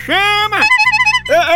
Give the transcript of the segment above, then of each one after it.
chama, chama!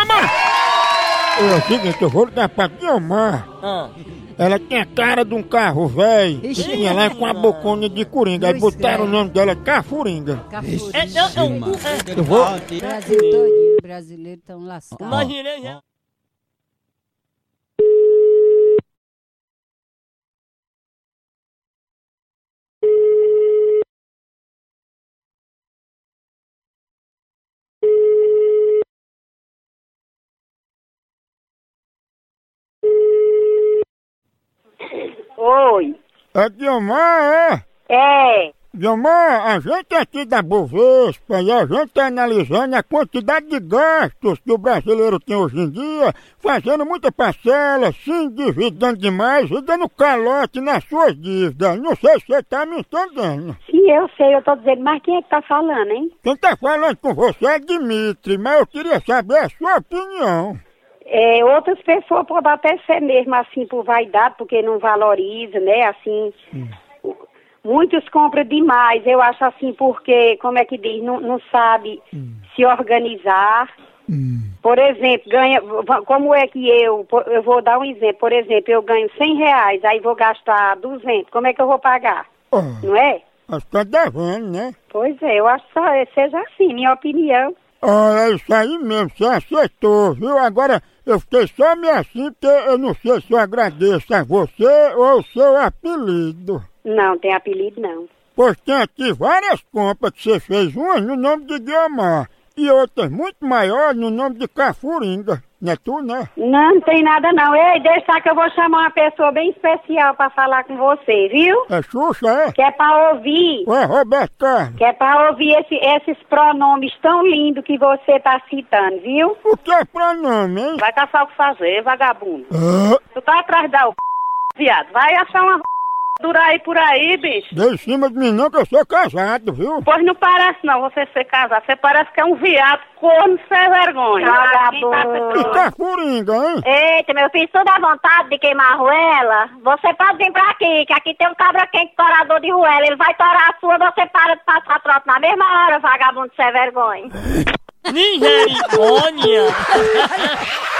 É o seguinte, eu vou ligar pra Guilmar. Ela tem a cara de um carro velho. Ixi. E ela é com a bocona de coringa. Aí Pois botaram é. o nome dela Cafuringa. Cafurinha. É, não, não, é, Eu vou. Brasil todinho, brasileiro tão lascados. Imaginei já. Oi. É Guilmar, é? É. Guilmar, a gente aqui da Bovespa e a gente tá analisando a quantidade de gastos que o brasileiro tem hoje em dia, fazendo muita parcela, se endividando demais e dando calote nas suas dívidas. Não sei se você tá me entendendo. Sim, eu sei, eu tô dizendo, mas quem é que tá falando, hein? Quem tá falando com você é Dimitri, mas eu queria saber a sua opinião. É, outras pessoas podem até ser mesmo assim por vaidade, porque não valoriza, né? Assim. Muitos compram demais, eu acho assim, porque, como é que diz, não, não sabe se organizar. Por exemplo, ganha, como é que eu, eu vou dar um exemplo, por exemplo, eu ganho 100 reais, aí vou gastar 200, como é que eu vou pagar? Oh, Não é? acho que tá devendo, né? Pois é, eu acho que só- seja assim, minha opinião. Ah, é isso aí mesmo, você acertou, viu? Agora, eu fiquei só meio assim porque eu não sei se eu agradeço a você ou o seu apelido. Não, tem apelido não. Pois tem aqui várias compras que você fez, umas no nome de Guiomar e outras muito maiores no nome de Cafuringa. Não é tu, né? Não, não tem nada não. Ei, deixa que eu vou chamar uma pessoa bem especial pra falar com você, viu? É Xuxa, é? Que é pra ouvir, Ou é Roberto Carlos? que é pra ouvir esse- esses pronomes tão lindos que você tá citando, viu? O que é pronome, hein? Vai caçar o que fazer, vagabundo. Ah, Tu tá atrás da o viado. Vai achar uma dura aí por aí, bicho. dê em cima de mim não que eu sou casado, viu? Pois não parece não você ser casado. Você parece que é um viado corno sem vergonha. E Vagabundo. Cafuringa, hein? Eita, meu filho, toda a vontade de queimar a ruela, você pode vir pra aqui, que aqui tem um cabra quente torador de ruela. Ele vai torar a sua, você para de passar trote na mesma hora, vagabundo sem vergonha. Misericórdia!